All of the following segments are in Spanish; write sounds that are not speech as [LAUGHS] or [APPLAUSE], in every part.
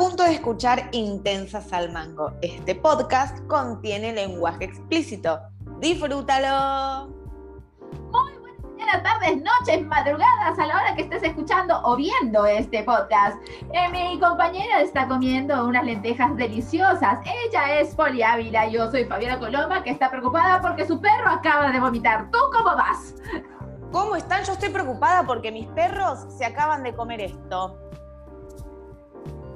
punto de escuchar Intensas al Mango. Este podcast contiene lenguaje explícito. ¡Disfrútalo! Muy buenas mañanas, tardes, noches, madrugadas a la hora que estés escuchando o viendo este podcast. Eh, mi compañera está comiendo unas lentejas deliciosas. Ella es Poli Ávila. Yo soy Fabiola Coloma, que está preocupada porque su perro acaba de vomitar. ¿Tú cómo vas? ¿Cómo están? Yo estoy preocupada porque mis perros se acaban de comer esto.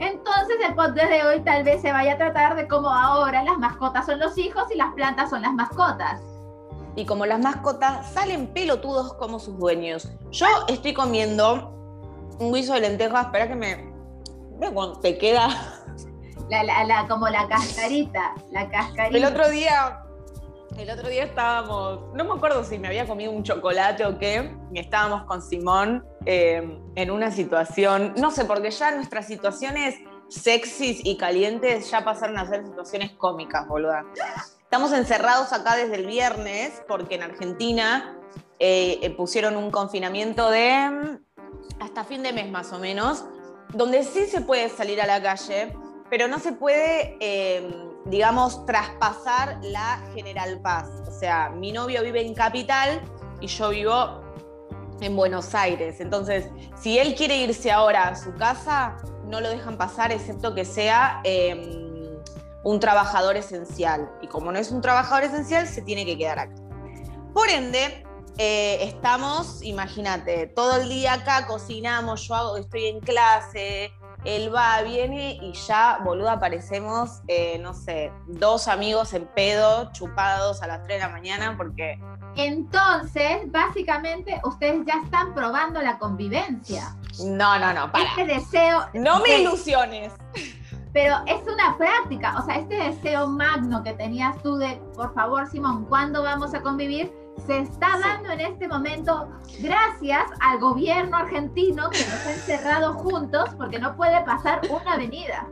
Entonces el podcast de hoy tal vez se vaya a tratar de cómo ahora las mascotas son los hijos y las plantas son las mascotas. Y como las mascotas salen pelotudos como sus dueños. Yo estoy comiendo un guiso de lentejas, espera que me... cuando te queda... La, como la cascarita, la cascarita. El otro día el otro día estábamos, no me acuerdo si me había comido un chocolate o qué, y estábamos con Simón eh, en una situación, no sé, porque ya nuestras situaciones sexys y calientes ya pasaron a ser situaciones cómicas, boluda. Estamos encerrados acá desde el viernes porque en Argentina eh, eh, pusieron un confinamiento de mm, hasta fin de mes más o menos, donde sí se puede salir a la calle, pero no se puede digamos, traspasar la General Paz. O sea, mi novio vive en Capital y yo vivo en Buenos Aires. Entonces, si él quiere irse ahora a su casa, no lo dejan pasar excepto que sea em, un trabajador esencial. Y como no es un trabajador esencial, se tiene que quedar acá. Por ende, eh, estamos, imagínate, todo el día acá cocinamos, yo hago, estoy en clase, él va, viene y ya, boludo, aparecemos, eh, no sé, dos amigos en pedo, chupados a las 3 de la mañana porque... Entonces, básicamente, ustedes ya están probando la convivencia. No, no, no, para. Este deseo... No me ilusiones. Pero es una práctica, o sea, este deseo magno que tenías tú de, por favor, Simón, ¿cuándo vamos a convivir? Se está dando en este momento gracias al gobierno argentino que nos ha encerrado juntos porque no puede pasar una avenida.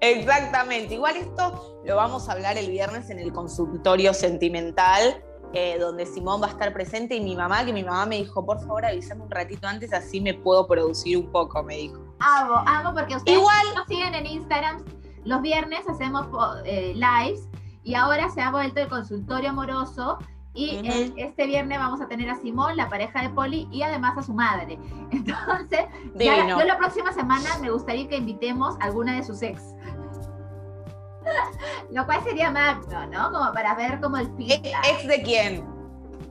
Exactamente, igual esto lo vamos a hablar el viernes en el consultorio sentimental, eh, donde Simón va a estar presente y mi mamá, que mi mamá me dijo, por favor avísame un ratito antes, así me puedo producir un poco, me dijo. Amo, amo, porque ustedes igual... nos siguen en Instagram, los viernes hacemos eh, lives y ahora se ha vuelto el consultorio amoroso y este viernes vamos a tener a Simón, la pareja de Poli, y además a su madre. [LAUGHS] Entonces, ya, yo la próxima semana me gustaría que invitemos a alguna de sus ex. [LAUGHS] Lo cual sería magno, ¿no? Como para ver cómo el fin. ¿Ex de quién?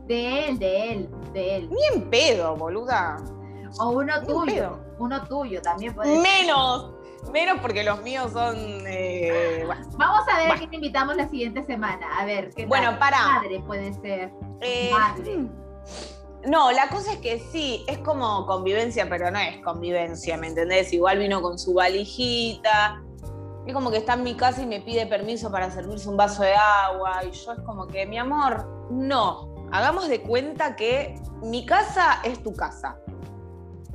De él, de él, de él. Ni en pedo, boluda. O uno tuyo. Uno tuyo también puede Menos. Menos porque los míos son. Eh, Vamos a ver a quién invitamos la siguiente semana. A ver, ¿qué Bueno, para. Madre puede ser. Eh, madre. No, la cosa es que sí, es como convivencia, pero no es convivencia, ¿me entendés? Igual vino con su valijita. Es como que está en mi casa y me pide permiso para servirse un vaso de agua. Y yo es como que, mi amor, no. Hagamos de cuenta que mi casa es tu casa.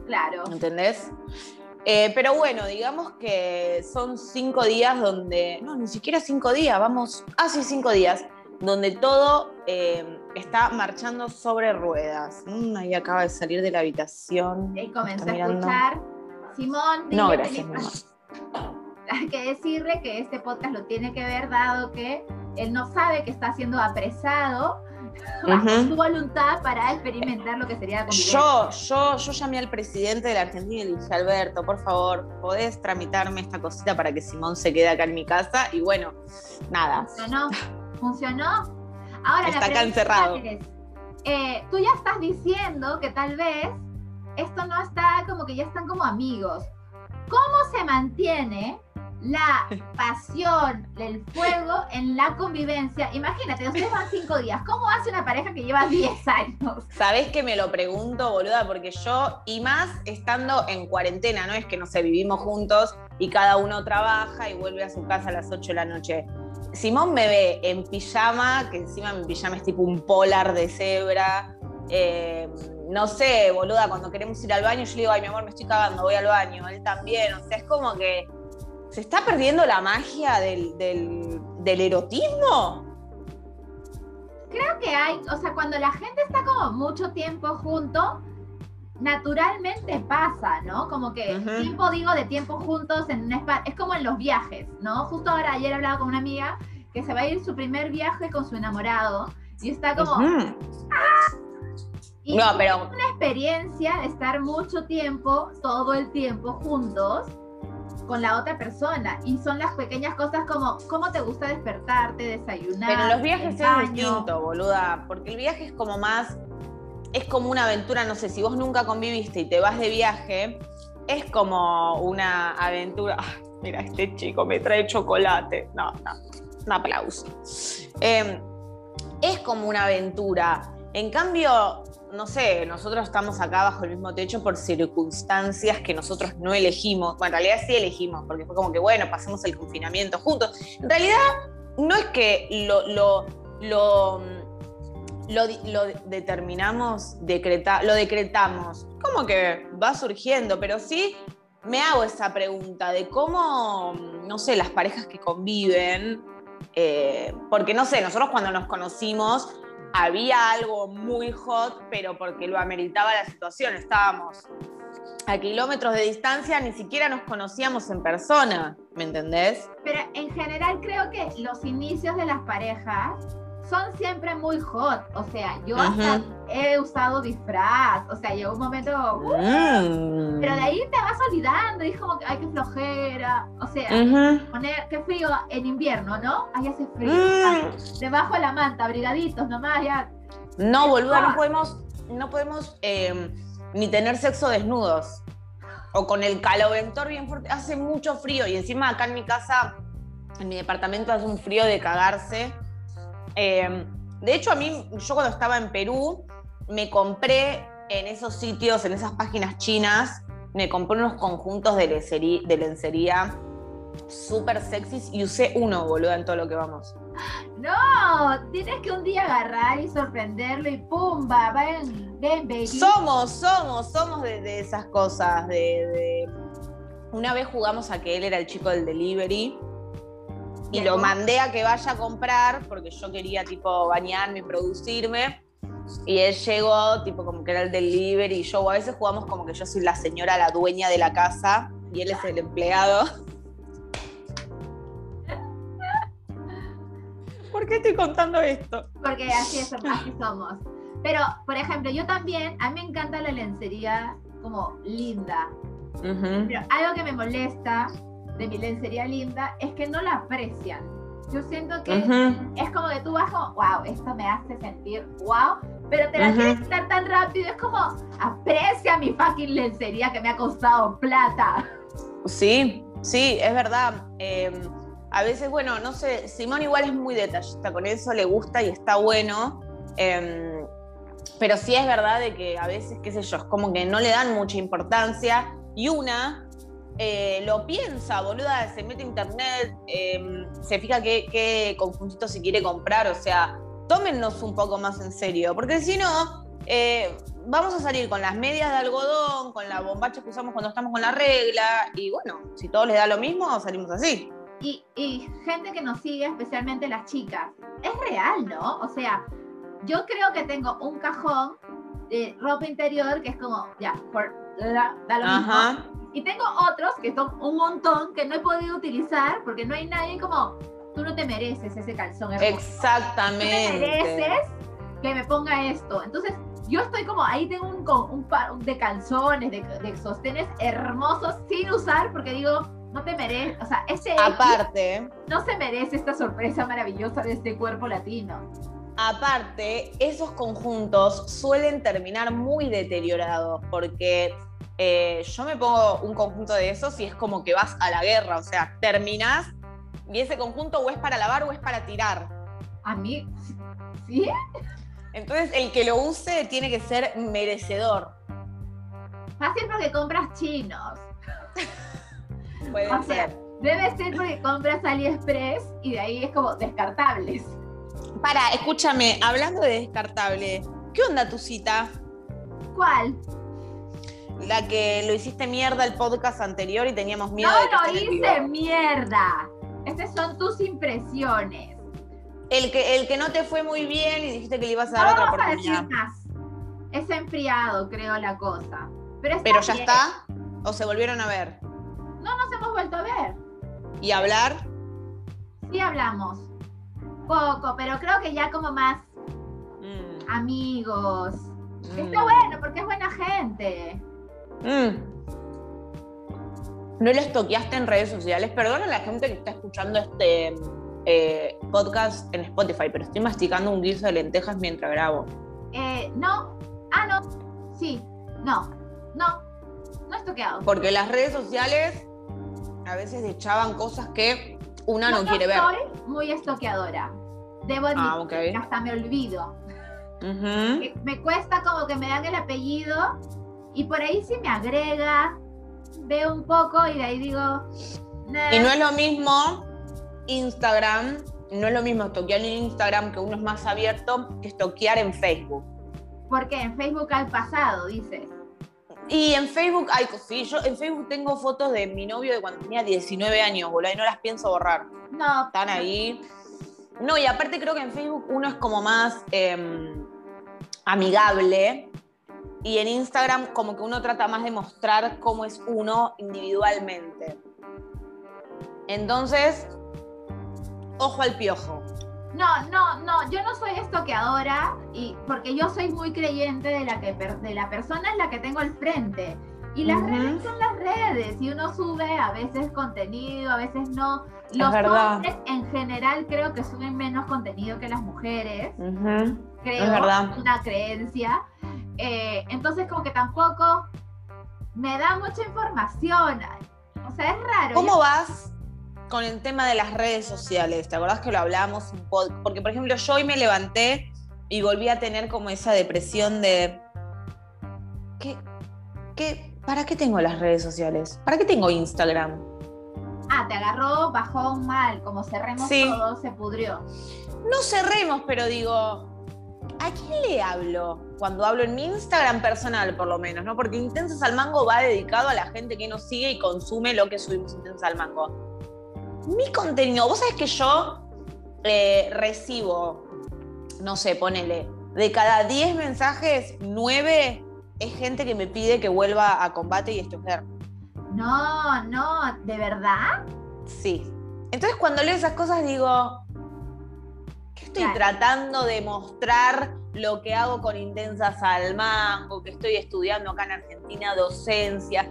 Claro. ¿Entendés? Eh, pero bueno, digamos que son cinco días donde, no, ni siquiera cinco días, vamos, así ah, cinco días, donde todo eh, está marchando sobre ruedas. Mm, ahí acaba de salir de la habitación. Y comenzó a escuchar. Simón, no, gracias, [LAUGHS] que decirle que este podcast lo tiene que ver dado que él no sabe que está siendo apresado [LAUGHS] su voluntad para experimentar lo que sería la Yo, yo, yo llamé al presidente de la Argentina y le dije, Alberto, por favor, ¿podés tramitarme esta cosita para que Simón se quede acá en mi casa? Y bueno, nada. Funcionó, funcionó. Ahora Está acá encerrado. Eh, tú ya estás diciendo que tal vez esto no está como que ya están como amigos. ¿Cómo se mantiene la pasión, el fuego en la convivencia. Imagínate, ustedes van cinco días. ¿Cómo hace una pareja que lleva 10 años? Sabés que me lo pregunto, boluda, porque yo, y más estando en cuarentena, no es que no sé, vivimos juntos y cada uno trabaja y vuelve a su casa a las 8 de la noche. Simón me ve en pijama, que encima mi pijama es tipo un polar de cebra. Eh, no sé, boluda, cuando queremos ir al baño, yo le digo, ay, mi amor, me estoy cagando, voy al baño. Él también. O sea, es como que ¿Se está perdiendo la magia del, erotismo? Creo que hay, o sea, cuando la gente está como mucho tiempo junto, naturalmente pasa, ¿no? Como que tiempo, digo, de tiempo juntos en un espacio, es como en los viajes, ¿no? Justo ahora, ayer hablaba con una amiga que se va a ir su primer viaje con su enamorado y está como... ¡Ah! no, pero... Es una experiencia de estar mucho tiempo, todo el tiempo juntos con la otra persona. Y son las pequeñas cosas como cómo te gusta despertarte, desayunar. Pero los viajes es distinto, boluda, porque el viaje es como más, es como una aventura, no sé, si vos nunca conviviste y te vas de viaje, es como una aventura. Ah, mira, este chico me trae chocolate. No, no, un aplauso. Em, es como una aventura. En cambio, no sé, nosotros estamos acá bajo el mismo techo por circunstancias que nosotros no elegimos. Bueno, en realidad sí elegimos, porque fue como que, bueno, pasemos el confinamiento juntos. En realidad, no es que lo, lo, lo, lo, determinamos, lo decretamos. Como que va surgiendo, pero sí me hago esa pregunta de cómo, no sé, las parejas que conviven, eh, porque no sé, nosotros cuando nos conocimos había algo muy hot, pero porque lo ameritaba la situación. Estábamos a kilómetros de distancia, ni siquiera nos conocíamos en persona, ¿me entendés? Pero en general creo que los inicios de las parejas son siempre muy hot. O sea, yo hasta he usado disfraz. O sea, llegó un momento. Uh, mm. Pero de ahí te vas olvidando. Y es como que, ay, qué flojera. O sea, poner, qué frío en invierno, ¿no? Ahí hace frío. Mm. Debajo de la manta, abrigaditos nomás, ya. No, boluda, no podemos, no podemos em, ni tener sexo desnudos. O con el caloventor bien fuerte. Hace mucho frío. Y encima acá en mi casa, en mi departamento, hace un frío de cagarse. Em, de hecho, a mí, yo cuando estaba en Perú, me compré en esos sitios, en esas páginas chinas, me compré unos conjuntos de lencería, de lencería súper sexys y usé uno, boludo, en todo lo que vamos. No, tienes que un día agarrar y sorprenderlo y pumba, ven, ven, baby. Somos, somos, somos de, esas cosas. De, Una vez jugamos a que él era el chico del delivery y lo mandé a que vaya a comprar porque yo quería tipo bañarme y producirme. Y él llegó, tipo como que era el delivery y yo a veces jugamos como que yo soy la señora, la dueña de la casa y él es el empleado. [LAUGHS] ¿Por qué estoy contando esto? Porque así, es, así somos. Pero, por ejemplo, yo también, a mí me encanta la lencería como linda. Pero algo que me molesta de mi lencería linda es que no la aprecian. Yo siento que es como que tú vas como, wow, esto me hace sentir wow, pero te la quieres quitar tan rápido, es como, aprecia mi fucking lencería que me ha costado plata. Sí, sí, es verdad. Em, a veces, bueno, no sé, Simón igual es muy detallista, con eso le gusta y está bueno. Em, pero sí es verdad de que a veces, qué sé yo, es como que no le dan mucha importancia. Y una, eh, lo piensa, boluda, se mete a internet, em, se fija qué, conjuntito se quiere comprar, o sea, tómennos un poco más en serio, porque si no, eh, vamos a salir con las medias de algodón, con la bombacha que usamos cuando estamos con la regla, y bueno, si todos les da lo mismo, salimos así. Y, y gente que nos sigue, especialmente las chicas, es real, ¿no? O sea, yo creo que tengo un cajón de ropa interior que es como, ya, por, da, lo mismo y tengo otros que son un montón que no he podido utilizar porque no hay nadie como, tú no te mereces ese calzón hermoso. Exactamente. Tú te mereces que me ponga esto. Entonces, yo estoy como, ahí tengo un, un par de calzones, de, de sostenes hermosos sin usar porque digo, no te mereces, o sea, ese Aparte, no se merece esta sorpresa maravillosa de este cuerpo latino. Aparte, esos conjuntos suelen terminar muy deteriorados porque eh, yo me pongo un conjunto de esos y es como que vas a la guerra, o sea, terminás y ese conjunto o es para lavar o es para tirar. A mí, ¿sí? Entonces, el que lo use tiene que ser merecedor. Fácil porque compras chinos. [LAUGHS] Puede ser. debe ser porque compras AliExpress y de ahí es como descartables. Para, escúchame, hablando de descartable, ¿qué onda tu cita? ¿Cuál? La que lo hiciste mierda el podcast anterior y teníamos miedo no de que lo hice mierda. Estas son tus impresiones. El que, el que no te fue muy bien y dijiste que le ibas a dar otra oportunidad. A decir más. Es enfriado, creo, la cosa. Pero, ¿Pero ya está? ¿O se volvieron a ver? No nos hemos vuelto a ver. ¿Y hablar? Sí hablamos. Poco, pero creo que ya como más mm. amigos. Está mm. bueno, porque es buena gente. Mm. ¿No les toqueaste en redes sociales? Perdona a la gente que está escuchando este eh, podcast en Spotify, pero estoy masticando un guiso de lentejas mientras grabo. Eh, no. Ah, no. Sí. No. No. No es toqueado. Porque las redes sociales a veces echaban cosas que una no, quiere ver. Soy muy estoqueadora. Debo ah, admitir hasta me olvido. Me cuesta como que me dan el apellido y por ahí si me agrega, veo un poco y de ahí digo. Y no es lo mismo Instagram, no es lo mismo estoquear en Instagram que uno es más abierto que estoquear en Facebook. Porque en Facebook hay pasado, dices. Y en Facebook, ay, sí, yo en Facebook tengo fotos de mi novio de cuando tenía 19 años, boludo, y no las pienso borrar. No. Están ahí. No, y aparte creo que en Facebook uno es como más em, amigable. Y en Instagram como que uno trata más de mostrar cómo es uno individualmente. Entonces, ojo al piojo. No, no, no, yo no soy estoqueadora y porque yo soy muy creyente de la que de la persona es la que tengo al frente. Y las redes son las redes y uno sube a veces contenido, a veces no. Los hombres en general creo que suben menos contenido que las mujeres. Creo, es verdad. una creencia. Eh, entonces como que tampoco me da mucha información. O sea, es raro. ¿Cómo vas con el tema de las redes sociales. ¿Te acordás que lo hablamos? Porque, por ejemplo, yo hoy me levanté y volví a tener como esa depresión de. ¿Qué, qué, ¿Para qué tengo las redes sociales? ¿Para qué tengo Instagram? Ah, te agarró, bajó mal, como cerremos todo, se pudrió. No cerremos, pero digo, ¿a quién le hablo? Cuando hablo en mi Instagram personal, por lo menos, ¿no? Porque Intensas al Mango va dedicado a la gente que nos sigue y consume lo que subimos Intensas al Mango mi contenido, vos sabés que yo eh, recibo, no sé, ponele, de cada 10 mensajes, 9 es gente que me pide que vuelva a combate y estudiar. No, no, ¿de verdad? Sí. Entonces cuando leo esas cosas digo, ¿qué estoy tratando de mostrar lo que hago con Intensas al Mango, que estoy estudiando acá en Argentina docencia?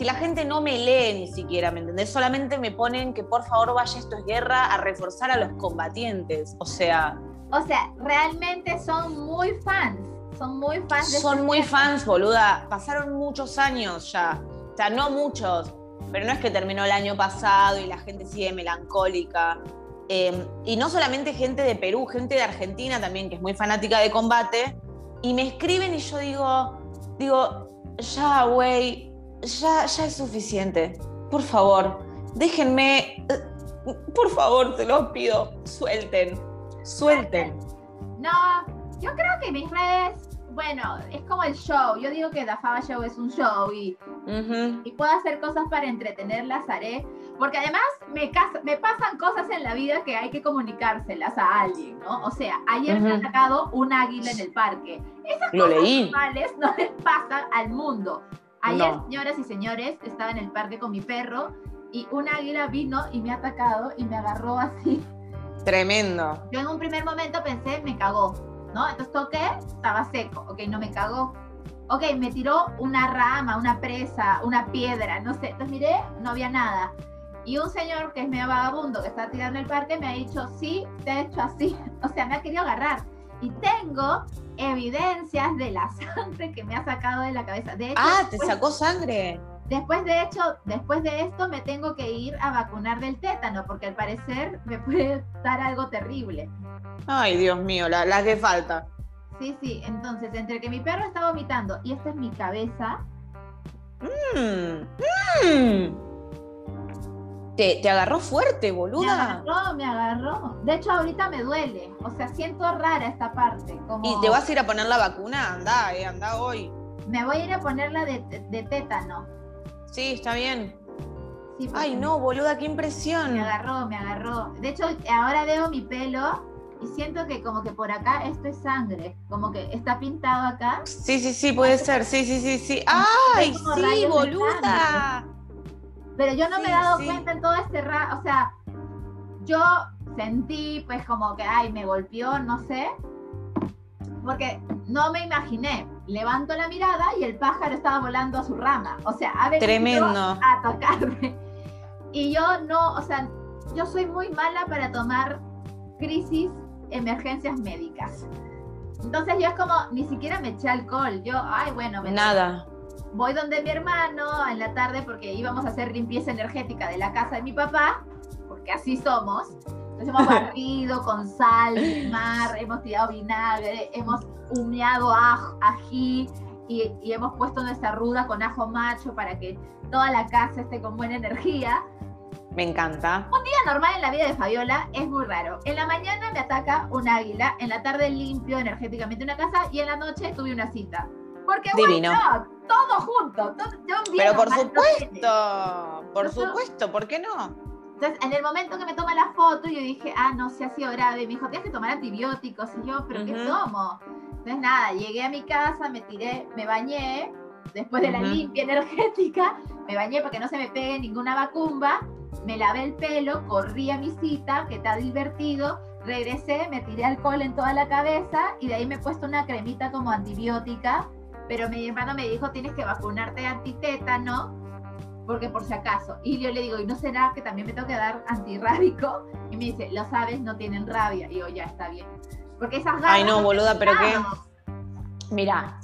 si la gente no me lee ni siquiera, ¿me entendés? Solamente me ponen que por favor vaya esto es guerra a reforzar a los combatientes. O sea. O sea, realmente son muy fans. Son muy fans de Son muy fans, boluda. Pasaron muchos años ya. O sea, no muchos. Pero no es que terminó el año pasado y la gente sigue melancólica. Em, y no solamente gente de Perú, gente de Argentina también, que es muy fanática de combate. Y me escriben y yo digo, digo, ya, güey, ya, ya es suficiente. Por favor, déjenme. Eh, por favor, te lo pido. Suelten. Suelten. No, yo creo que mis redes, bueno, es como el show. Yo digo que The Faba Show es un show y, y puedo hacer cosas para entretenerlas, haré. Porque además me, me pasan cosas en la vida que hay que comunicárselas a alguien, ¿no? O sea, ayer me ha atacado un águila en el parque. Esas Lo cosas leí. normales no les pasan al mundo. Ayer, señoras y señores, estaba en el parque con mi perro y un águila vino y me ha atacado y me agarró así. Tremendo. Yo en un primer momento pensé, me cagó, ¿no? Entonces toqué, estaba seco, ok, no me cagó. Ok, me tiró una rama, una presa, una piedra, no sé. Entonces miré, no había nada. Y un señor que es medio vagabundo, que está tirando el parque, me ha dicho, sí, te he hecho así. [LAUGHS] O sea, me ha querido agarrar. Y tengo evidencias de la [LAUGHS] sangre que me ha sacado de la cabeza. De ah, te sacó sangre. Después de hecho, después de esto me tengo que ir a vacunar del tétano, porque al parecer me puede dar algo terrible. Ay, Dios mío, la, la que falta. Sí, sí, entonces, entre que mi perro está vomitando y esta es mi cabeza. Mmm, mmm te, agarró fuerte, boluda. Me agarró, me agarró. De hecho, ahorita me duele. O sea, siento rara esta parte. ¿Y te vas a ir a poner la vacuna? Anda, eh, anda hoy. Me voy a ir a poner la de, tétano. Sí, está bien. Ay, no, boluda, qué impresión. Me agarró, me agarró. De hecho, ahora veo mi pelo y siento que como que por acá esto es sangre, como que está pintado acá. Sí, sí, sí, puede ser, sí, sí, sí, sí. ¡Ay, sí, boluda! Pero yo no me he dado cuenta en todo este rato, o sea, yo sentí pues como que, ay, me golpeó, no sé, porque no me imaginé. Levanto la mirada y el pájaro estaba volando a su rama. O sea, ha venido Tremendo. a tocarme. Y yo no, o sea, yo soy muy mala para tomar crisis, emergencias médicas. Entonces yo es como, ni siquiera me eché alcohol. Yo, ay, bueno, me Nada. Voy donde mi hermano en la tarde porque íbamos a hacer limpieza energética de la casa de mi papá, porque así somos. Entonces hemos [LAUGHS] barrido con sal mar, hemos tirado vinagre, hemos humeado ají y, y hemos puesto nuestra ruda con ajo macho para que toda la casa esté con buena energía. Me encanta. Un día normal en la vida de Fabiola es muy raro. En la mañana me ataca un águila, en la tarde limpio energéticamente una casa y en la noche tuve una cita. Porque Divino. todo junto. Pero por supuesto, por supuesto, ¿por qué no? Entonces, en el momento que me toma la foto, yo dije, ah, no sé, ha sido grave. Me dijo, tienes que tomar antibióticos. Y yo, ¿pero qué tomo? Entonces, nada, llegué a mi casa, me tiré, me bañé. Después de la limpia energética, me bañé para que no se me pegue ninguna vacumba me lavé el pelo, corrí a mi cita, que está divertido, regresé, me tiré alcohol en toda la cabeza y de ahí me he puesto una cremita como antibiótica, pero mi hermano me dijo, tienes que vacunarte antitétano, porque por si acaso. Y yo le digo, ¿y no será que también me tengo que dar antirrábico? Y me dice, lo sabes, no tienen rabia. Y yo, ya está bien. Porque esas ganas... Ay, no, boluda, pero qué... Mira,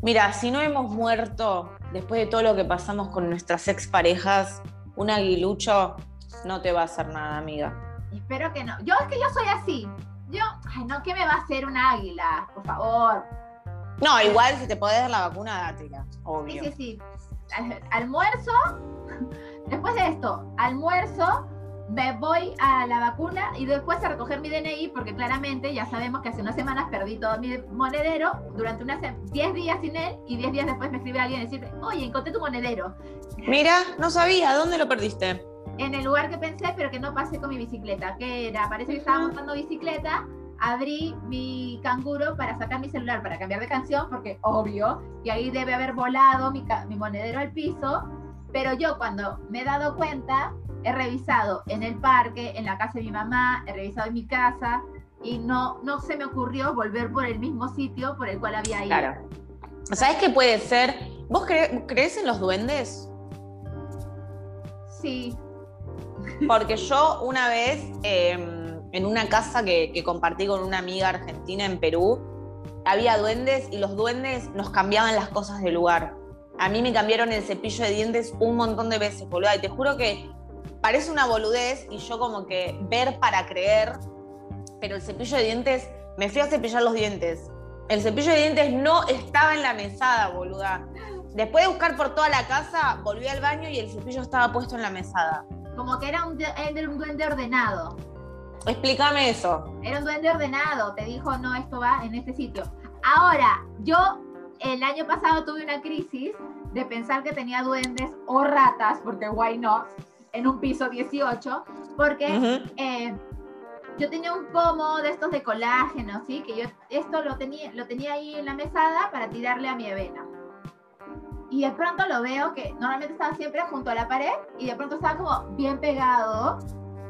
mira, si no hemos muerto después de todo lo que pasamos con nuestras exparejas, un aguilucho no te va a hacer nada, amiga. Espero que no. Yo es que yo soy así. Yo, ay, no, ¿qué me va a hacer un águila? Por favor. No, igual si te podés dar la vacuna, dátela, obvio. Sí, sí, sí. [LAUGHS] almuerzo, [LAUGHS] después de esto, almuerzo, me voy a la vacuna y después a recoger mi DNI, porque claramente ya sabemos que hace unas semanas perdí todo mi monedero, durante unas 10 días sin él, y 10 días después me escribe alguien y decirme, oye, encontré tu monedero. Mira, no sabía, ¿dónde lo perdiste? En el lugar que pensé, pero que no pasé con mi bicicleta, que era, parece que estaba montando bicicleta, abrí mi canguro para sacar mi celular para cambiar de canción, porque obvio, y ahí debe haber volado mi, mi monedero al piso, pero yo cuando me he dado cuenta, he revisado en el parque, en la casa de mi mamá, he revisado en mi casa y no, no se me ocurrió volver por el mismo sitio por el cual había ido. Claro. ¿Sabes qué puede ser? ¿Vos crees en los duendes? Sí. Porque yo una vez, em, en una casa que, que compartí con una amiga argentina en Perú, había duendes y los duendes nos cambiaban las cosas de lugar. A mí me cambiaron el cepillo de dientes un montón de veces, boluda. Y te juro que parece una boludez y yo como que ver para creer, pero el cepillo de dientes, me fui a cepillar los dientes. El cepillo de dientes no estaba en la mesada, boluda. Después de buscar por toda la casa, volví al baño y el cepillo estaba puesto en la mesada. Como que era un, un duende ordenado. Explícame eso. Era un duende ordenado, te dijo, no, esto va en este sitio. Ahora, yo el año pasado tuve una crisis de pensar que tenía duendes o ratas, porque why not, en un piso 18, porque eh, yo tenía un pomo de estos de colágeno, ¿sí? Que yo esto lo tenía, lo tenía ahí en la mesada para tirarle a mi avena. Y de pronto lo veo que normalmente estaba siempre junto a la pared y de pronto estaba como bien pegado,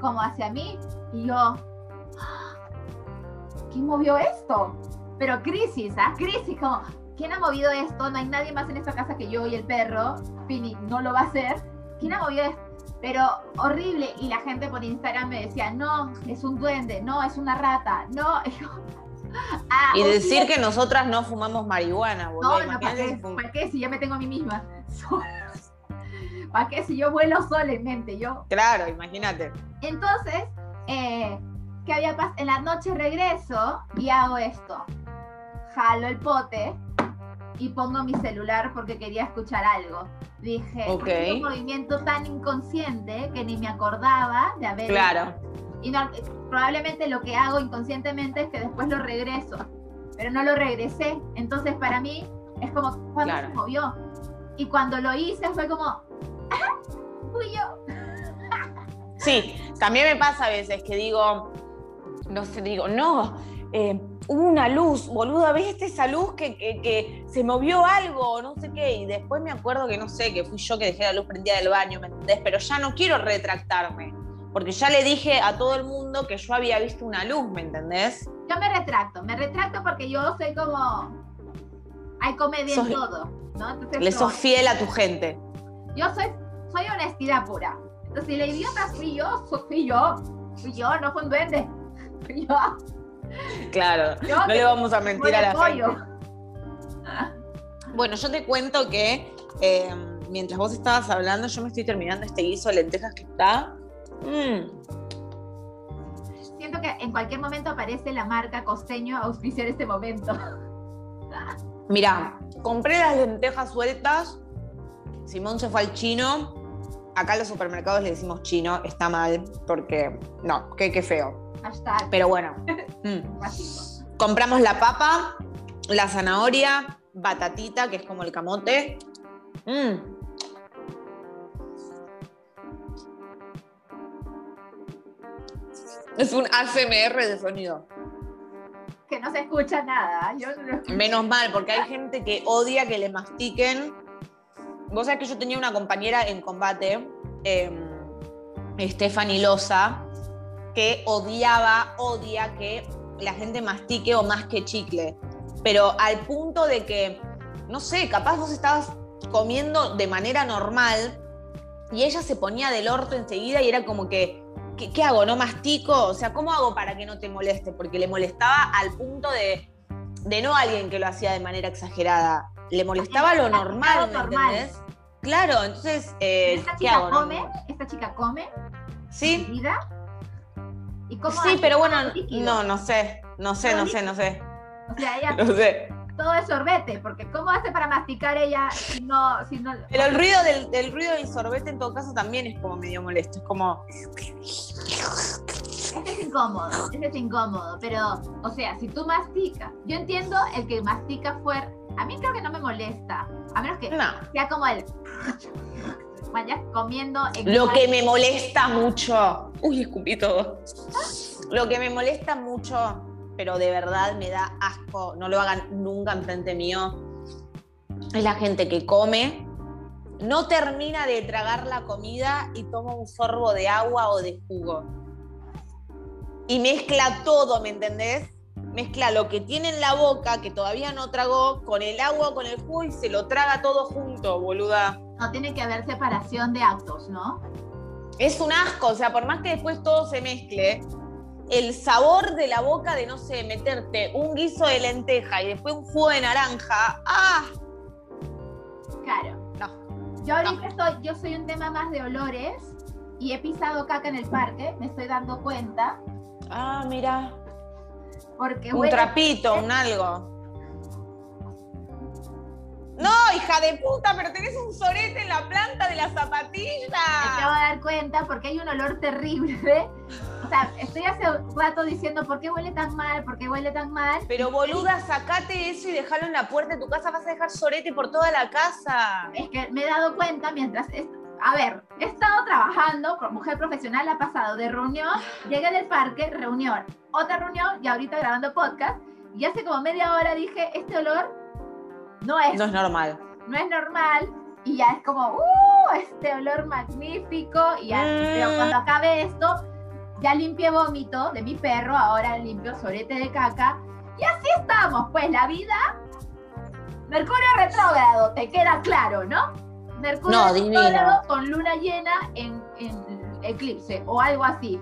como hacia mí. Y yo, ah, ¿quién movió esto? Pero crisis, ¿ah? Crisis, como, ¿quién ha movido esto? No hay nadie más en esta casa que yo y el perro. Fini no lo va a hacer. ¿Quién ha movido esto? pero horrible. Y la gente por Instagram me decía, no, es un duende, no, es una rata, no. [LAUGHS] Ah, y decir que nosotras no fumamos marihuana, boludo. No, no, ¿para qué? Si ya me tengo a mí misma. [LAUGHS] ¿Para qué? Si yo vuelo solemnemente, yo. Claro, imagínate. Entonces, eh, ¿qué había pasado? En la noche regreso y hago esto. Jalo el pote y pongo mi celular porque quería escuchar algo. Dije, es un movimiento tan inconsciente que ni me acordaba de haber. Claro. Y probablemente lo que hago inconscientemente es que después lo regreso, pero no lo regresé. Entonces, para mí, es como, cuando se movió? Y cuando lo hice fue como, ¡Ah! Fui yo. sí, también me pasa a veces que digo, no sé, digo, no, eh, hubo una luz, boluda, ¿viste esa luz que, que, se movió algo, no sé qué? Y después me acuerdo que no sé, que fui yo que dejé la luz prendida del baño, ¿me entendés? Pero ya no quiero retractarme, porque ya le dije a todo el mundo que yo había visto una luz, ¿me entendés? Yo me retracto, me retracto porque yo soy como... Hay comedia en todo, ¿no? le sos fiel a tu gente. Yo soy, soy honestidad pura. Entonces, si la idiota fui yo, fui yo, fui yo, no fue un duende, [LAUGHS] fui yo. Claro, no le vamos a mentir a la gente. Bueno, yo te cuento que eh, mientras vos estabas hablando, yo me estoy terminando este guiso de lentejas que está. Mm. Siento que en cualquier momento aparece la marca costeño a auspiciar este momento. [LAUGHS] Mira, compré las lentejas sueltas. Simón se fue al chino. Acá en los supermercados le decimos chino, está mal, porque no, qué, qué feo. Pero bueno. [LAUGHS] Mm. Compramos la papa, la zanahoria, batatita, que es como el camote. Mm. Es un ASMR de sonido. Que no se escucha nada. Menos mal, porque hay gente que odia que le mastiquen. Vos sabés que yo tenía una compañera en combate, eh, Stephanie Loza, que odiaba, odia que la gente mastique o más que chicle. Pero al punto de que, no sé, capaz vos estabas comiendo de manera normal y ella se ponía del orto enseguida y era como que, ¿qué, hago? ¿No mastico? O sea, ¿cómo hago para que no te moleste? Porque le molestaba al punto de, de no alguien que lo hacía de manera exagerada, le molestaba lo normal, ¿me entendés? Claro, entonces, eh, ¿Esta chica come? ¿Esta chica come? Sí. ¿Vida? sí, pero bueno, no, no sé, no sé, no sé, no sé. O sea, ella [LAUGHS] no sé. todo es sorbete, porque ¿cómo hace para masticar ella si no... Si no pero el ruido del, el ruido del sorbete en todo caso también es como medio molesto, es como... Este es incómodo, este es incómodo, pero, o sea, si tú masticas, yo entiendo el que mastica fuerte, a mí creo que no me molesta, a menos que sea como el vayas comiendo. Lo que me molesta mucho. Uy, escupí todo. Lo que me molesta mucho, pero de verdad me da asco, no lo hagan nunca enfrente mío, es la gente que come, no termina de tragar la comida y toma un sorbo de agua o de jugo. Y mezcla todo, ¿me entendés? Mezcla lo que tiene en la boca, que todavía no tragó, con el agua, con el jugo y se lo traga todo junto, boluda no tiene que haber separación de actos, ¿no? Es un asco, o sea, por más que después todo se mezcle, el sabor de la boca de, no sé, meterte un guiso de lenteja y después un jugo de naranja, ¡ah! Claro. No. Yo ahorita estoy, yo soy un tema más de olores y he pisado caca en el parque, me estoy dando cuenta. Ah, mira. Porque un trapito, un algo. No, hija de puta, pero tenés un sorete en la planta de la zapatilla. Te acabo de dar cuenta porque hay un olor terrible. O sea, estoy hace un rato diciendo por qué huele tan mal, por qué huele tan mal. Pero boluda, sacate eso y déjalo en la puerta de tu casa, vas a dejar sorete por toda la casa. Es que me he dado cuenta mientras. A ver, he estado trabajando, como mujer profesional ha pasado de reunión, llegué del parque, reunión, otra reunión y ahorita grabando podcast. Y hace como media hora dije, este olor no es, normal. No es normal y ya es como, ¡uh! Este olor magnífico. Y ya, pero mm. cuando acabe esto, ya limpié vómito de mi perro, ahora limpio sorete de caca. Y así estamos, pues la vida. Mercurio retrógrado, te queda claro, ¿no? Mercurio retrógrado con luna llena en, en eclipse o algo así.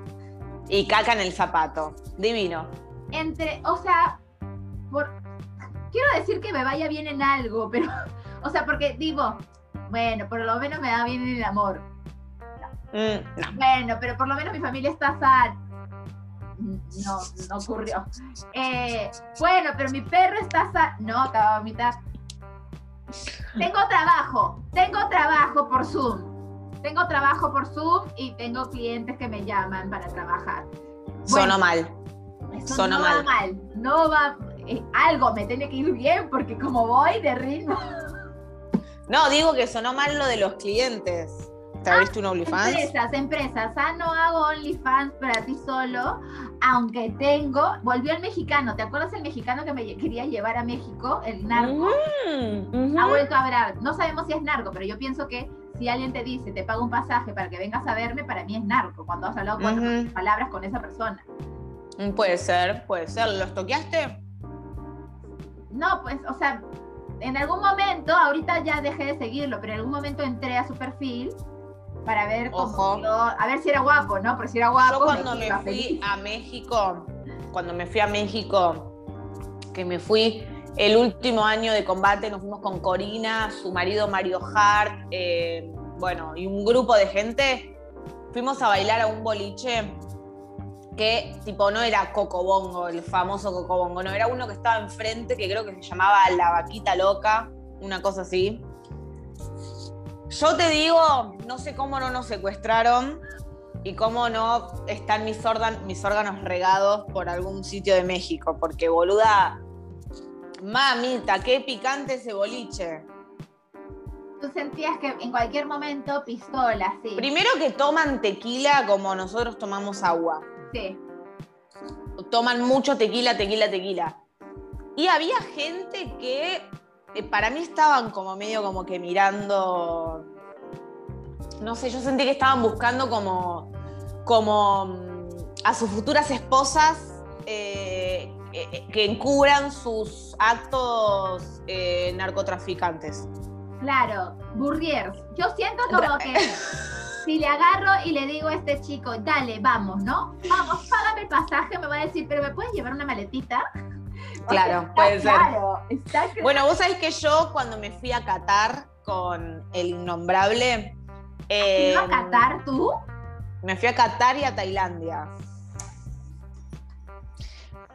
Y caca en el zapato. Divino. Entre, o sea, por, quiero decir que me vaya bien en algo, pero, [LAUGHS] o sea, porque digo, bueno, por lo menos me da bien en el amor. Mm, bueno, pero por lo menos mi familia está sana. No, no ocurrió. Eh, bueno, pero mi perro está sano. No, acaba de vomitar. Tengo trabajo, tengo trabajo por Zoom. Tengo trabajo por Zoom y tengo clientes que me llaman para trabajar. Bueno, mal. Sonó no mal. Va mal. No va, eh, algo me tiene que ir bien porque como voy de ritmo. No, digo que sonó mal lo de los clientes. ¿Te abriste un OnlyFans? Empresas, empresas. Ah, no hago OnlyFans para ti solo, aunque tengo. Volvió el mexicano. ¿Te acuerdas el mexicano que me quería llevar a México? El narco. Mm, ha vuelto a hablar. No sabemos si es narco, pero yo pienso que si alguien te dice, te pago un pasaje para que vengas a verme, para mí es narco. Cuando has hablado cuatro palabras con esa persona. Mm, puede ser, puede ser. ¿Los toqueaste? No, pues, o sea, en algún momento, ahorita ya dejé de seguirlo, pero en algún momento entré a su perfil para ver cómo a ver si era guapo, ¿no? Por si era guapo. Yo cuando me, fui a México, cuando me fui a México, que me fui el último año de combate, nos fuimos con Corina, su marido Mario Hart, eh, bueno, y un grupo de gente, fuimos a bailar a un boliche que tipo no era Cocobongo, el famoso Cocobongo, no, era uno que estaba enfrente que creo que se llamaba La Vaquita Loca, una cosa así. Yo te digo, no sé cómo no nos secuestraron y cómo no están mis, mis órganos regados por algún sitio de México, porque boluda, mamita, qué picante ese boliche. Tú sentías que en cualquier momento pistola, sí. Primero que toman tequila como nosotros tomamos agua. Sí. Toman mucho tequila, tequila, tequila. Y había gente que para mí estaban como medio como que mirando, no sé, yo sentí que estaban buscando como, como mm, a sus futuras esposas eh, eh, que encubran sus actos narcotraficantes. Claro, burriers. Yo siento como que si le agarro y le digo a este chico, dale, vamos, ¿no? Vamos, págame el pasaje, me va a decir, pero ¿me puedes llevar una maletita? Claro, puede ser. Está Bueno, vos sabés que yo cuando me fui a Qatar con el innombrable. Eh, a Qatar tú? Me fui a Qatar y a Tailandia.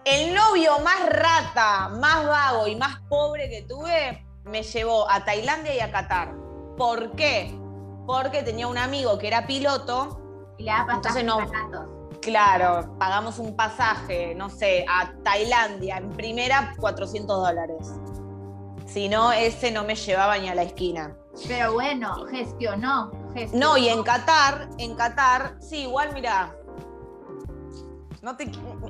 El novio más rata, más vago y más pobre que tuve me llevó a Tailandia y a Qatar. ¿Por qué? Porque tenía un amigo que era piloto. Y le da entonces no, Claro, pagamos un pasaje, no sé, a Tailandia en primera 400 dólares. Si no, ese no me llevaba ni a la esquina. Pero bueno, gestionó, No, y en Qatar, en Qatar, sí, igual mira, no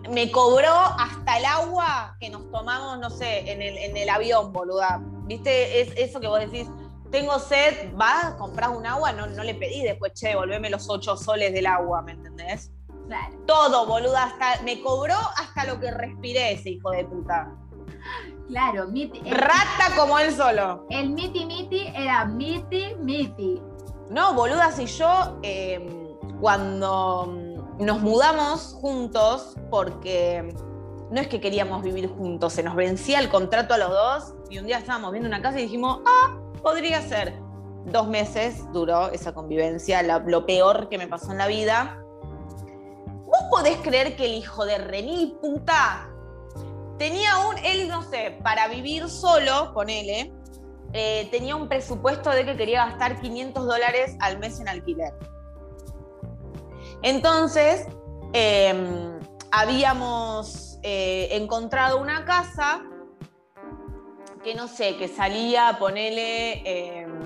me cobró hasta el agua que nos tomamos, no sé, en el, en el avión, boluda. ¿Viste? Es eso que vos decís, tengo sed, vas, compras un agua, no, no le pedí después, che, volveme los ocho soles del agua, ¿me entendés? Todo, boluda, hasta me cobró hasta lo que respiré ese hijo de puta. Claro, miti, Rata como él solo. El miti miti era miti miti. No, boluda, si yo em, cuando nos mudamos juntos, porque no es que queríamos vivir juntos, se nos vencía el contrato a los dos y un día estábamos viendo una casa y dijimos, ah, podría ser. Dos meses duró esa convivencia, lo peor que me pasó en la vida. ¿Vos podés creer que el hijo de René, puta, tenía un, él no sé, para vivir solo, ponele, eh, tenía un presupuesto de que quería gastar 500 dólares al mes en alquiler. Entonces, em, habíamos eh, encontrado una casa que no sé, que salía, ponele, em,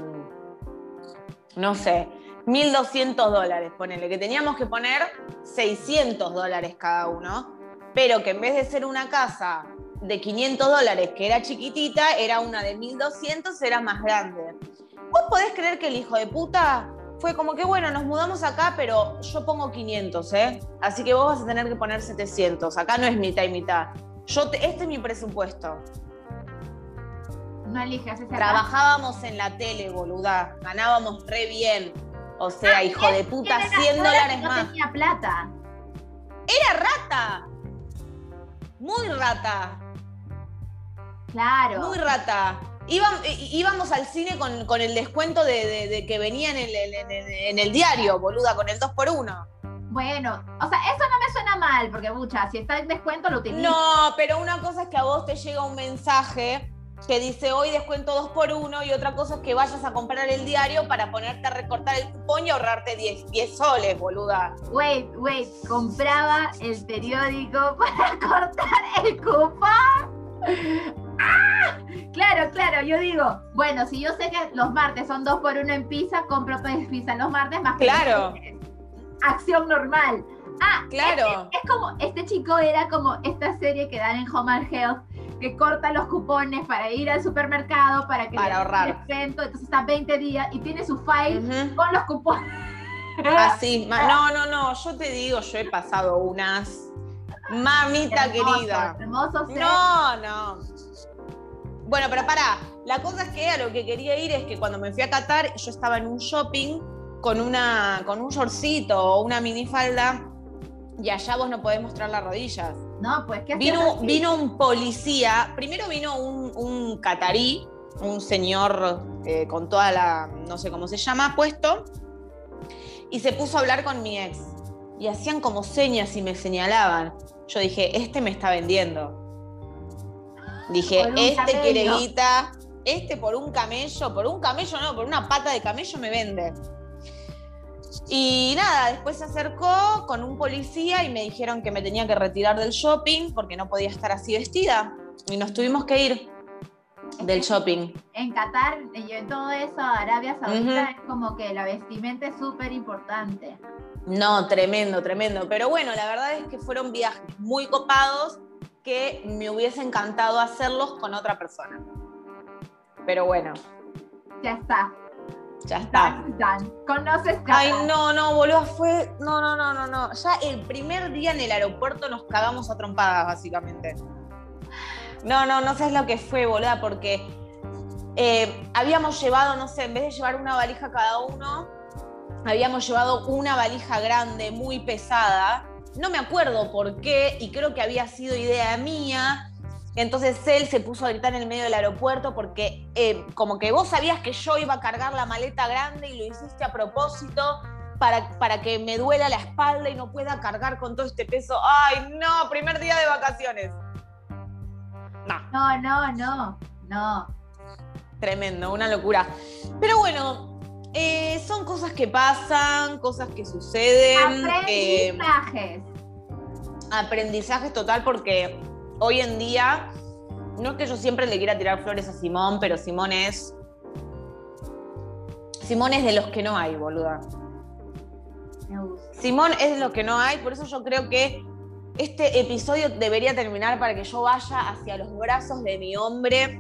no sé, 1.200 dólares, ponele, que teníamos que poner 600 dólares cada uno, pero que en vez de ser una casa de 500 dólares, que era chiquitita, era una de 1.200, era más grande. ¿Vos podés creer que el hijo de puta fue como que, bueno, nos mudamos acá, pero yo pongo 500, ¿eh? Así que vos vas a tener que poner 700. Acá no es mitad y mitad. Yo este es mi presupuesto. No elijas esa Trabajábamos en la tele, boluda. Ganábamos re bien o sea, ah, hijo de puta, 100 dólares más. No tenía plata. Era rata. Muy rata. Claro. Muy rata. íbamos al cine con, el descuento de, que venía en el, en, el, diario, boluda, con el 2x1. Bueno, o sea, eso no me suena mal, porque mucha, si está en descuento lo utilizo. No, pero una cosa es que a vos te llega un mensaje que dice hoy descuento 2 por 1 y otra cosa es que vayas a comprar el diario para ponerte a recortar el cupón y ahorrarte 10, 10 soles, boluda. Wait, wait, compraba el periódico [LAUGHS] para cortar el cupón. ¡Ah! Claro, claro, yo digo, bueno, si yo sé que los martes son dos por uno en pizza, compro pizza los martes más que Claro. acción normal. Ah, Claro. Es, es como, este chico era como esta serie que dan en Home and Health, que corta los cupones para ir al supermercado, para que Para ahorrar. descuento, entonces está 20 días y tiene su file con los cupones. Así, no, no, no, yo te digo, yo he pasado unas. Mamita Hermoso, querida. Hermoso ser. No, no. Bueno, pero pará, la cosa es que a lo que quería ir es que cuando me fui a Qatar, yo estaba en un shopping con, una, con un shortcito o una minifalda y allá vos no podés mostrar las rodillas. No, pues Vino, vino un policía, primero vino un, un catarí, un señor eh, con toda la, no sé cómo se llama, puesto, y se puso a hablar con mi ex. Y hacían como señas y me señalaban. Yo dije, este me está vendiendo. Dije, este quiere guita, este por un camello, por un camello no, por una pata de camello me vende. Y nada, después se acercó con un policía y me dijeron que me tenía que retirar del shopping porque no podía estar así vestida. Y nos tuvimos que ir del shopping. En Qatar y en todo eso, Arabia Saudita, es como que la vestimenta es súper importante. No, tremendo, tremendo. Pero bueno, la verdad es que fueron viajes muy copados que me hubiese encantado hacerlos con otra persona. Pero bueno, Ya está. Ya está. Conoces Qatar. Ay, no, no, boludo, fue. No, no, no, no, no. Ya el primer día en el aeropuerto nos cagamos a trompadas, básicamente. No, no, no sabes lo que fue, boluda, porque eh, habíamos llevado, no sé, en vez de llevar una valija cada uno, habíamos llevado una valija grande, muy pesada. No me acuerdo por qué, y creo que había sido idea mía. Entonces él se puso a gritar en el medio del aeropuerto porque eh, como que vos sabías que yo iba a cargar la maleta grande y lo hiciste a propósito para, para que me duela la espalda y no pueda cargar con todo este peso. Ay, no, primer día de vacaciones. No, No, no, no, no. tremendo, una locura. Pero bueno, eh, son cosas que pasan, cosas que suceden. eh, Aprendizajes. aprendizajes total porque hoy en día, no es que yo siempre le quiera tirar flores a Simón, pero Simón es... Simón es de los que no hay, boluda. Me gusta. Simón es de los que no hay, por eso yo creo que este episodio debería terminar para que yo vaya hacia los brazos de mi hombre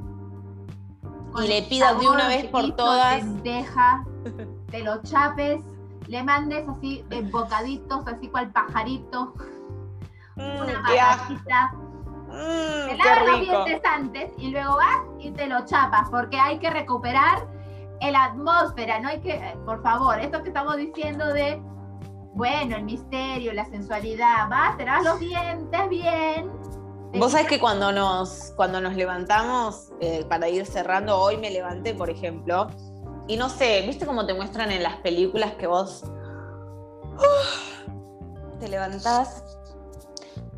Con y le pida de una vez por todas. Te deja, te lo chapes, le mandes así en bocaditos, así cual pajarito, Mm, una batallita. Mm, Te lavas los dientes antes y luego vas y te lo chapas, porque hay que recuperar la atmósfera, no hay que, por favor, esto que estamos diciendo de, bueno, el misterio, la sensualidad, vas, te lavas los dientes bien. Vos sabés que cuando nos, cuando nos levantamos, eh, para ir cerrando, hoy me levanté, por ejemplo, y no sé, ¿viste cómo te muestran en las películas que vos uf, te levantás?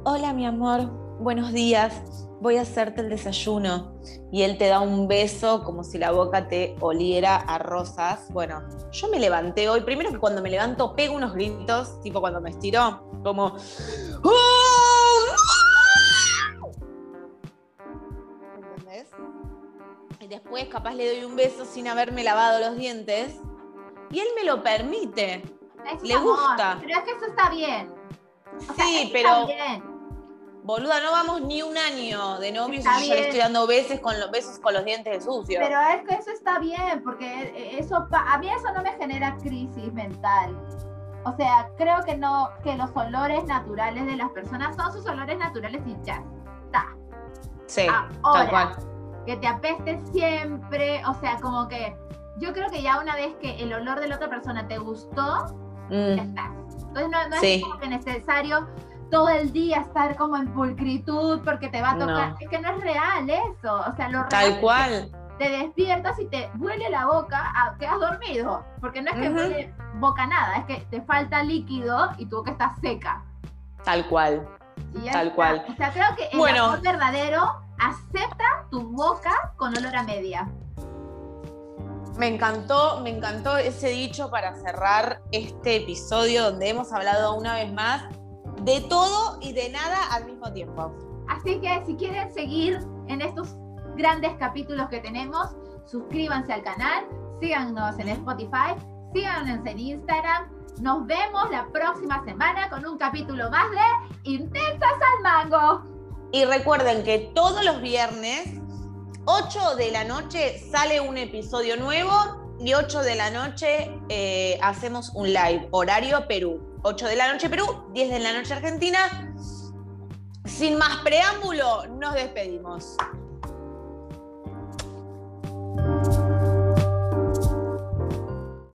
Hola, mi amor, buenos días, voy a hacerte el desayuno. Y él te da un beso como si la boca te oliera a rosas. Bueno, yo me levanté hoy, primero que cuando me levanto pego unos gritos, tipo cuando me estiro, como... ¿Entendés? Y después capaz le doy un beso sin haberme lavado los dientes. Y él me lo permite. Es le amor, gusta. Pero es que eso está bien. O Sí, pero Está bien. Boluda, no vamos ni un año de novios Está y yo le estoy dando besos con los besos con los dientes sucios. Pero es que eso está bien, porque eso a mí eso no me genera crisis mental. O sea, creo que no, que los olores naturales de las personas son sus olores naturales y ya está. sí, Ah, tal ahora. cual. Que te apeste siempre, o sea, como que yo creo que ya una vez que el olor de la otra persona te gustó, ya Mm, está. Entonces no, no Sí. es como que necesario todo el día estar como en pulcritud porque te va a tocar. No. Es que no es real eso. O sea, lo real tal es cual. te despiertas y te huele la boca a que has dormido. Porque no es que Ujú. huele boca nada, es que te falta líquido y tu boca está seca. Tal cual. Tal está. cual. O sea, creo que el Bueno. amor verdadero acepta tu boca con olor a media. Me encantó, me encantó ese dicho para cerrar este episodio donde hemos hablado una vez más de todo y de nada al mismo tiempo. Así que si quieren seguir en estos grandes capítulos que tenemos. Suscríbanse al canal, síganos en Spotify, síganos en Instagram. Nos vemos la próxima semana con un capítulo más de Intensas al Mango. Y recuerden que todos los viernes, 8 de la noche, sale un episodio nuevo y 8 de la noche eh, hacemos un live, horario Perú. 8 de la noche Perú, 10 de la noche Argentina. Sin más preámbulo, nos despedimos.